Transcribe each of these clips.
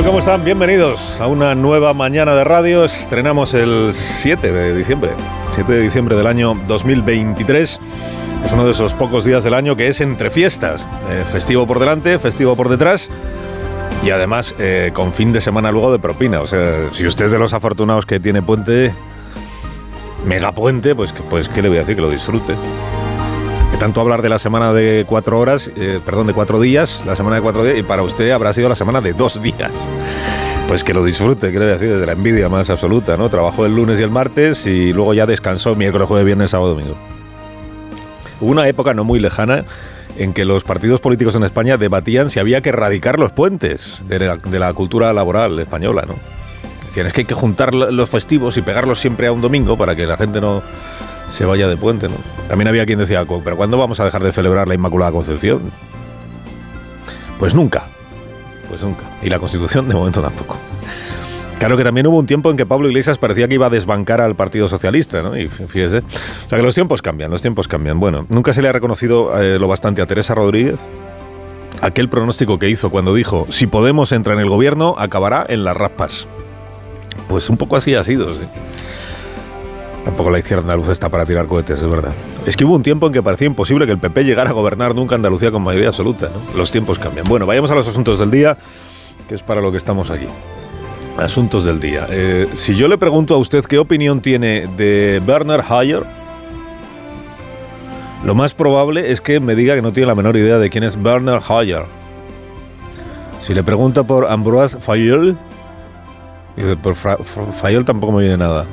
Tal? ¿Cómo están? Bienvenidos a una nueva mañana de radio. Estrenamos el 7 de diciembre. 7 de diciembre del año 2023. Es uno de esos pocos días del año que es entre fiestas. Eh, festivo por delante, festivo por detrás. Y además eh, con fin de semana luego de propina. O sea, si usted es de los afortunados que tiene puente, mega puente, pues, pues ¿qué le voy a decir? Que lo disfrute. Que tanto hablar de la semana de cuatro horas, eh, perdón, de cuatro días, la semana de cuatro días, y para usted habrá sido la semana de dos días. Pues que lo disfrute, ¿qué le voy a decir? Desde la envidia más absoluta, ¿no? Trabajó el lunes y el martes y luego ya descansó miércoles, jueves, viernes, sábado, domingo. Hubo una época no muy lejana en que los partidos políticos en España debatían si había que erradicar los puentes de la, de la cultura laboral española, ¿no? Decían, es que hay que juntar lo- los festivos y pegarlos siempre a un domingo para que la gente no se vaya de puente, ¿no? También había quien decía, "Co- pero ¿cuándo vamos a dejar de celebrar la Inmaculada Concepción? Pues nunca, pues nunca. Y la Constitución de momento tampoco. Claro que también hubo un tiempo en que Pablo Iglesias parecía que iba a desbancar al Partido Socialista, ¿no? Y fí- fíjese. O sea que los tiempos cambian, los tiempos cambian. Bueno, nunca se le ha reconocido eh, lo bastante a Teresa Rodríguez aquel pronóstico que hizo cuando dijo, si Podemos entra en el gobierno, acabará en las raspas. Pues un poco así ha sido, sí. Tampoco la izquierda andaluza está para tirar cohetes, es verdad. Es que hubo un tiempo en que parecía imposible que el PP llegara a gobernar nunca Andalucía con mayoría absoluta, ¿no? Los tiempos cambian. Bueno, vayamos a los asuntos del día, que es para lo que estamos aquí. Asuntos del día. Eh, si yo le pregunto a usted qué opinión tiene de Werner Hayer, lo más probable es que me diga que no tiene la menor idea de quién es Werner Hayer. Si le pregunta por Ambroise Fayol, dice, por Fayol tampoco me viene nada.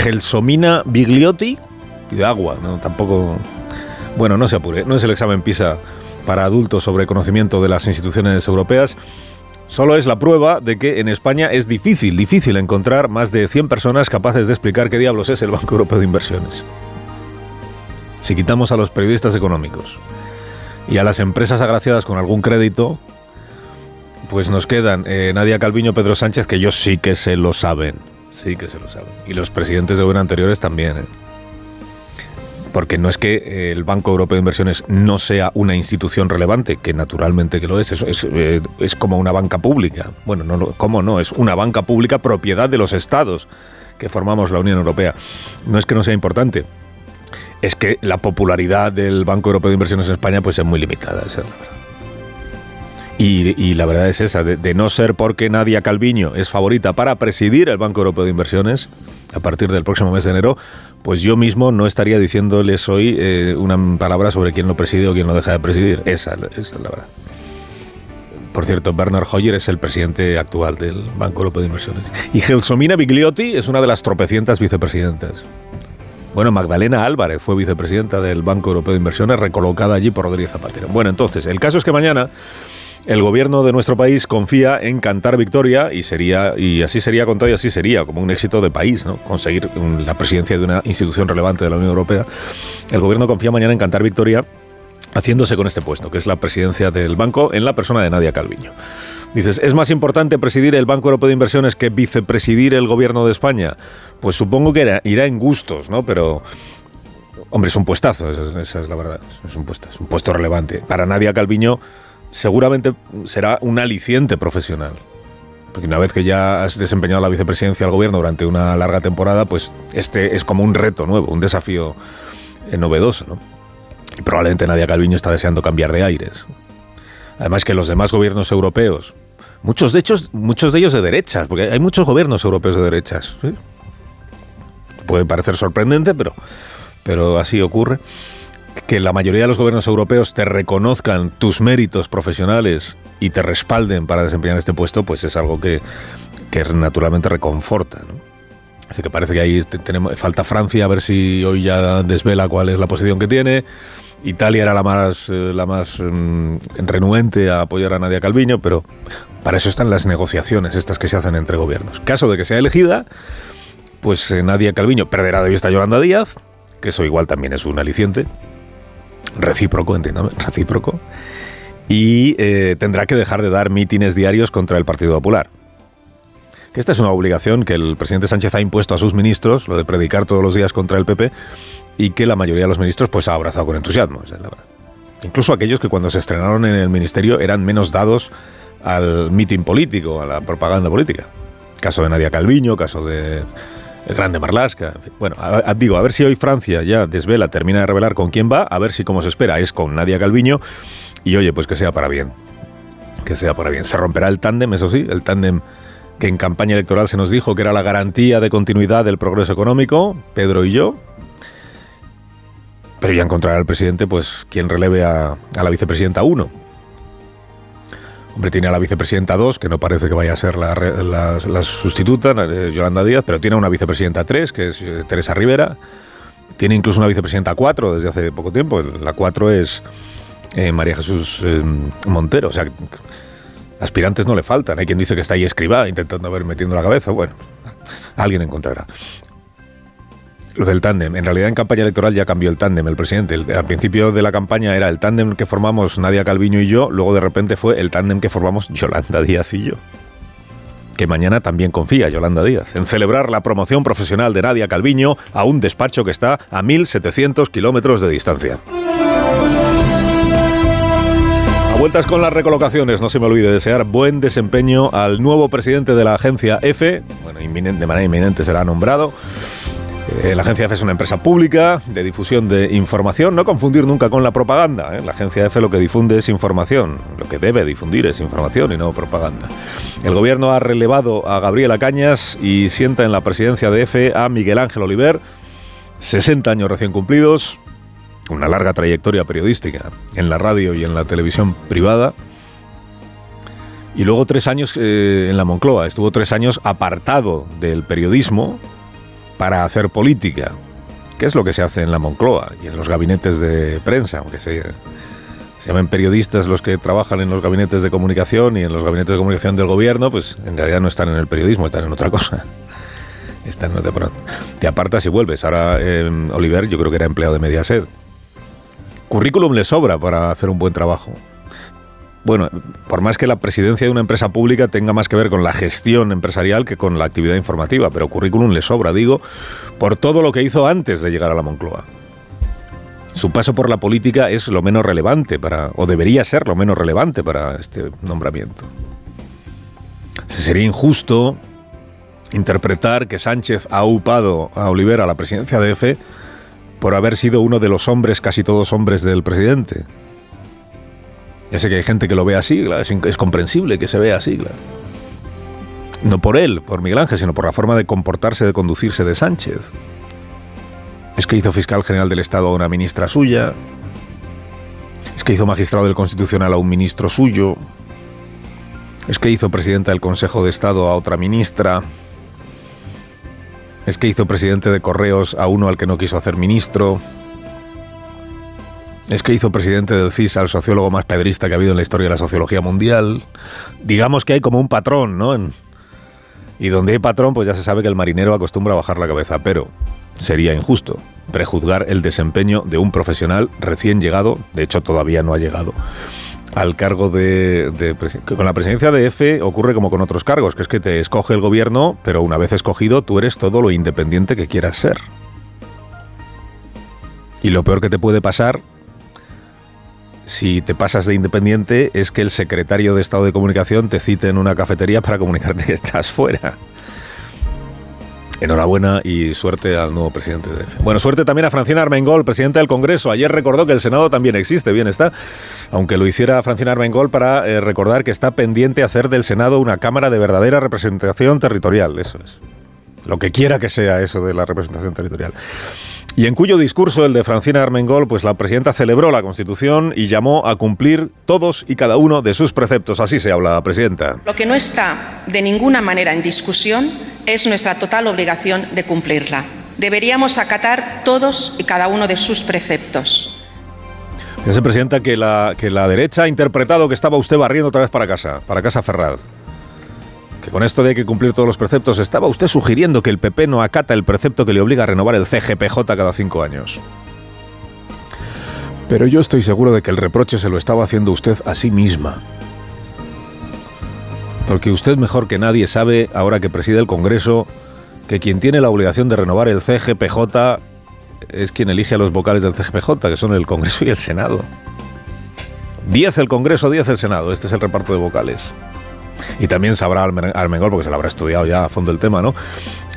Gelsomina Bigliotti, y de agua, no, tampoco. Bueno, no se apure, no es el examen PISA para adultos sobre conocimiento de las instituciones europeas. Solo es la prueba de que en España es difícil, difícil encontrar más de 100 personas capaces de explicar qué diablos es el Banco Europeo de Inversiones. Si quitamos a los periodistas económicos y a las empresas agraciadas con algún crédito, pues nos quedan eh, Nadia Calviño, Pedro Sánchez, que ellos sí que se lo saben, sí que se lo saben. Y los presidentes de gobierno anteriores también. ¿eh? Porque no es que eh, el Banco Europeo de Inversiones no sea una institución relevante, que naturalmente que lo es, es, es, eh, es como una banca pública. Bueno, no, ¿cómo no? Es una banca pública propiedad de los estados que formamos la Unión Europea. No es que no sea importante, es que la popularidad del Banco Europeo de Inversiones en España pues es muy limitada, esa es la verdad. Y, y la verdad es esa, de, de no ser porque Nadia Calviño es favorita para presidir el Banco Europeo de Inversiones a partir del próximo mes de enero, pues yo mismo no estaría diciéndoles hoy eh, una palabra sobre quién lo preside o quién lo deja de presidir. Esa, esa es la verdad. Por cierto, Bernard Hoyer es el presidente actual del Banco Europeo de Inversiones. Y Gelsomina Bigliotti es una de las tropecientas vicepresidentas. Bueno, Magdalena Álvarez fue vicepresidenta del Banco Europeo de Inversiones, recolocada allí por Rodríguez Zapatero. Bueno, entonces, el caso es que mañana el gobierno de nuestro país confía en cantar victoria y sería y así sería contado y así sería como un éxito de país, ¿no? Conseguir la presidencia de una institución relevante de la Unión Europea. El gobierno confía mañana en cantar victoria haciéndose con este puesto, que es la presidencia del banco en la persona de Nadia Calviño. Dices, ¿es más importante presidir el Banco Europeo de Inversiones que vicepresidir el gobierno de España? Pues supongo que irá en gustos, ¿no? Pero, hombre, es un puestazo, esa, es- la verdad. Es un un puesto relevante. Para Nadia Calviño seguramente será un aliciente profesional. Porque una vez que ya has desempeñado la vicepresidencia del gobierno durante una larga temporada, pues este es como un reto nuevo, un desafío eh, novedoso, ¿no? Y probablemente Nadia Calviño está deseando cambiar de aires. Además que los demás gobiernos europeos, muchos de ellos, muchos de ellos de derechas, porque hay muchos gobiernos europeos de derechas. Puede parecer sorprendente, pero, pero así ocurre. Que la mayoría de los gobiernos europeos te reconozcan tus méritos profesionales y te respalden para desempeñar este puesto, pues es algo que, que naturalmente reconforta. ¿no? Así que parece que ahí te- tenemos, falta Francia, a ver si hoy ya desvela cuál es la posición que tiene. Italia era la más, eh, la más mm, renuente a apoyar a Nadia Calviño, pero para eso están las negociaciones, estas que se hacen entre gobiernos. Caso de que sea elegida, pues eh, Nadia Calviño perderá de vista a Yolanda Díaz, que eso igual también es un aliciente, recíproco, entiéndame, recíproco, y eh, tendrá que dejar de dar mítines diarios contra el Partido Popular. Que esta es una obligación que el presidente Sánchez ha impuesto a sus ministros, lo de predicar todos los días contra el PP, y que la mayoría de los ministros pues ha abrazado con entusiasmo. Incluso aquellos que cuando se estrenaron en el ministerio eran menos dados al mitin político, a la propaganda política. Caso de Nadia Calviño, caso de el grande Marlasca. Bueno, digo, a ver si hoy Francia ya desvela, termina de revelar con quién va, a ver si como se espera es con Nadia Calviño y oye, pues que sea para bien. Que sea para bien. Se romperá el tándem, eso sí, el tándem que en campaña electoral se nos dijo que era la garantía de continuidad del progreso económico, Pedro y yo. Pero ya encontrará el presidente, pues, quien releve a, la vicepresidenta 1. Tiene a la vicepresidenta 2, que no parece que vaya a ser la, sustituta, eh, Yolanda Díaz, pero tiene una vicepresidenta 3, que es eh, Teresa Rivera. Tiene incluso una vicepresidenta 4 desde hace poco tiempo. La 4 es eh, María Jesús Montero. O sea, aspirantes no le faltan. Hay quien dice que está ahí escriba, intentando ver metiendo la cabeza. Bueno, alguien encontrará. Lo del tándem. En realidad en campaña electoral ya cambió el tándem el presidente. al principio de la campaña era el tándem que formamos Nadia Calviño y yo, luego de repente fue el tándem que formamos Yolanda Díaz y yo. Que mañana también confía Yolanda Díaz en celebrar la promoción profesional de Nadia Calviño a un despacho que está a 1.700 kilómetros de distancia. A vueltas con las recolocaciones, no se me olvide desear buen desempeño al nuevo presidente de la agencia F, bueno, de manera inminente será nombrado. Eh, la agencia EFE es una empresa pública de difusión de información, no confundir nunca con la propaganda. ¿eh? La agencia EFE lo que difunde es información, lo que debe difundir es información y no propaganda. El gobierno ha relevado a Gabriela Cañas y sienta en la presidencia de EFE a Miguel Ángel Oliver, 60 años recién cumplidos, una larga trayectoria periodística en la radio y en la televisión privada. Y luego tres años eh, en la Moncloa, estuvo tres años apartado del periodismo, para hacer política, que es lo que se hace en la Moncloa y en los gabinetes de prensa, aunque se, se llamen periodistas los que trabajan en los gabinetes de comunicación y en los gabinetes de comunicación del gobierno, pues en realidad no están en el periodismo, están en otra cosa. Están en otra, te apartas y vuelves. Ahora eh, Oliver yo creo que era empleado de Mediaset. Currículum le sobra para hacer un buen trabajo bueno, por más que la presidencia de una empresa pública tenga más que ver con la gestión empresarial que con la actividad informativa, pero currículum le sobra, digo, por todo lo que hizo antes de llegar a la Moncloa. Su paso por la política es lo menos relevante para, o debería ser lo menos relevante para este nombramiento. sería injusto interpretar que Sánchez ha upado a Olivera a la presidencia de EFE por haber sido uno de los hombres, casi todos hombres del presidente. Ya sé que hay gente que lo ve así, es, comprensible que se vea así, No por él, por Miguel Ángel, sino por la forma de comportarse, de conducirse de Sánchez. Es que hizo fiscal general del Estado a una ministra suya. Es que hizo magistrado del Constitucional a un ministro suyo. Es que hizo presidenta del Consejo de Estado a otra ministra. Es que hizo presidente de Correos a uno al que no quiso hacer ministro. Es que hizo presidente del CIS al sociólogo más pedrista que ha habido en la historia de la sociología mundial. Digamos que hay como un patrón, ¿no? y donde hay patrón, pues ya se sabe que el marinero acostumbra a bajar la cabeza, pero sería injusto prejuzgar el desempeño de un profesional recién llegado, de hecho todavía no ha llegado, al cargo de, de, Con la presidencia de EFE ocurre como con otros cargos, que es que te escoge el gobierno, pero una vez escogido tú eres todo lo independiente que quieras ser. Y lo peor que te puede pasar si te pasas de independiente es que el secretario de Estado de Comunicación te cite en una cafetería para comunicarte que estás fuera. Enhorabuena y suerte al nuevo presidente de EFE. Bueno, suerte también a Francina Armengol, presidenta del Congreso. Ayer recordó que el Senado también existe, bien está. Aunque lo hiciera Francina Armengol para eh, recordar que está pendiente hacer del Senado una Cámara de verdadera representación territorial. Eso es. Lo que quiera que sea eso de la representación territorial y en cuyo discurso, el de Francina Armengol, pues la presidenta celebró la Constitución y llamó a cumplir todos y cada uno de sus preceptos. Así se habla, presidenta. Lo que no está de ninguna manera en discusión es nuestra total obligación de cumplirla. Deberíamos acatar todos y cada uno de sus preceptos. Ese presidenta que la, que la derecha ha interpretado que estaba usted barriendo otra vez para casa, para casa Ferraz. Que con esto de que cumplir todos los preceptos, estaba usted sugiriendo que el PP no acata el precepto que le obliga a renovar el CGPJ cada cinco años. Pero yo estoy seguro de que el reproche se lo estaba haciendo usted a sí misma. Porque usted mejor que nadie sabe, ahora que preside el Congreso, que quien tiene la obligación de renovar el CGPJ es quien elige a los vocales del CGPJ, que son el Congreso y el Senado. 10 el Congreso, 10 el Senado. Este es el reparto de vocales. Y también sabrá Armengol, porque se lo habrá estudiado ya a fondo el tema, ¿no?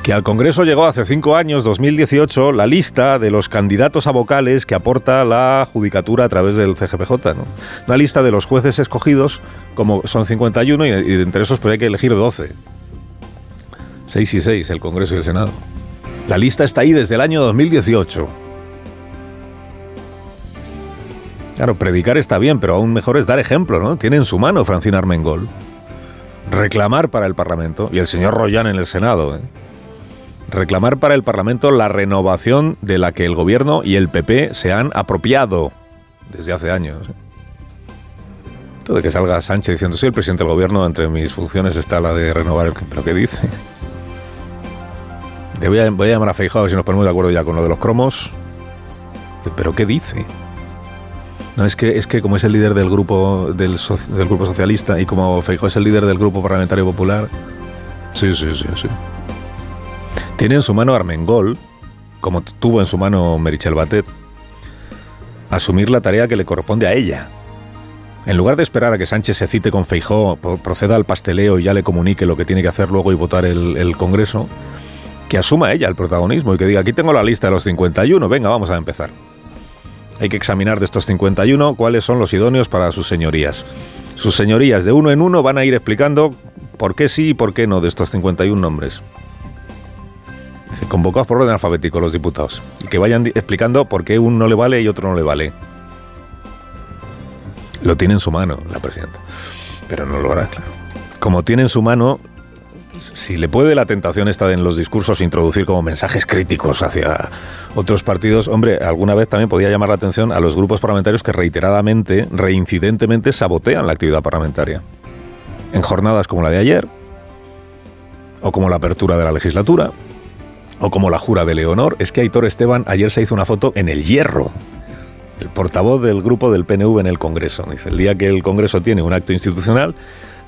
Que al Congreso llegó hace cinco años, 2018, la lista de los candidatos a vocales que aporta la judicatura a través del CGPJ, ¿no? Una lista de los jueces escogidos, como son 51, y, entre esos pues hay que elegir 12. 6 y 6, el Congreso y el Senado. La lista está ahí desde el año 2018. Claro, predicar está bien, pero aún mejor es dar ejemplo, ¿no? Tiene en su mano Francina Armengol reclamar para el Parlamento, y el señor Royan en el Senado, ¿eh? reclamar para el Parlamento la renovación de la que el Gobierno y el PP se han apropiado desde hace años. ¿eh? Todo de que salga Sánchez diciendo, sí, el presidente del Gobierno, entre mis funciones está la de renovar el... ¿Pero qué dice? voy, a, llamar a Feijóo si nos ponemos de acuerdo ya con lo de los cromos. ¿Pero qué dice? No, es que, es que como es el líder del grupo, del, del grupo socialista y como Feijóo es el líder del grupo parlamentario popular. Sí, sí, sí, sí. Tiene en su mano Armengol, como tuvo en su mano Merichel Batet, asumir la tarea que le corresponde a ella. En lugar de esperar a que Sánchez se cite con Feijó, proceda al pasteleo y ya le comunique lo que tiene que hacer luego y votar el, el Congreso, que asuma ella el protagonismo y que diga, aquí tengo la lista de los 51, venga, vamos a empezar. Hay que examinar de estos 51 cuáles son los idóneos para sus señorías. Sus señorías de uno en uno van a ir explicando por qué sí y por qué no de estos 51 nombres. Convocados por orden alfabético los diputados. Y que vayan explicando por qué uno no le vale y otro no le vale. Lo tiene en su mano la presidenta. Pero no lo hará, claro. Como tiene en su mano si le puede la tentación esta de en los discursos introducir como mensajes críticos hacia otros partidos, hombre, alguna vez también podía llamar la atención a los grupos parlamentarios que reiteradamente, reincidentemente sabotean la actividad parlamentaria. En jornadas como la de ayer, o como la apertura de la legislatura, o como la jura de Leonor, es que Aitor Esteban ayer se hizo una foto en el hierro. El portavoz del grupo del PNV en el Congreso. Dice, el día que el Congreso tiene un acto institucional,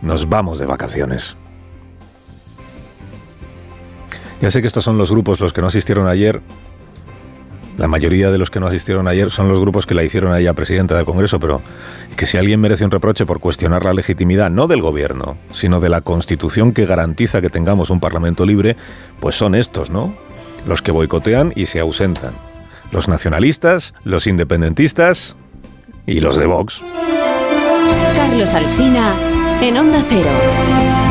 nos vamos de vacaciones. Ya sé que estos son los grupos los que no asistieron ayer. La mayoría de los que no asistieron ayer son los grupos que la hicieron a ella presidenta del Congreso, pero que si alguien merece un reproche por cuestionar la legitimidad no del gobierno, sino de la Constitución que garantiza que tengamos un Parlamento libre, pues son estos, ¿no? Los que boicotean y se ausentan. Los nacionalistas, los independentistas y los de Vox. Carlos Alsina en Onda Cero.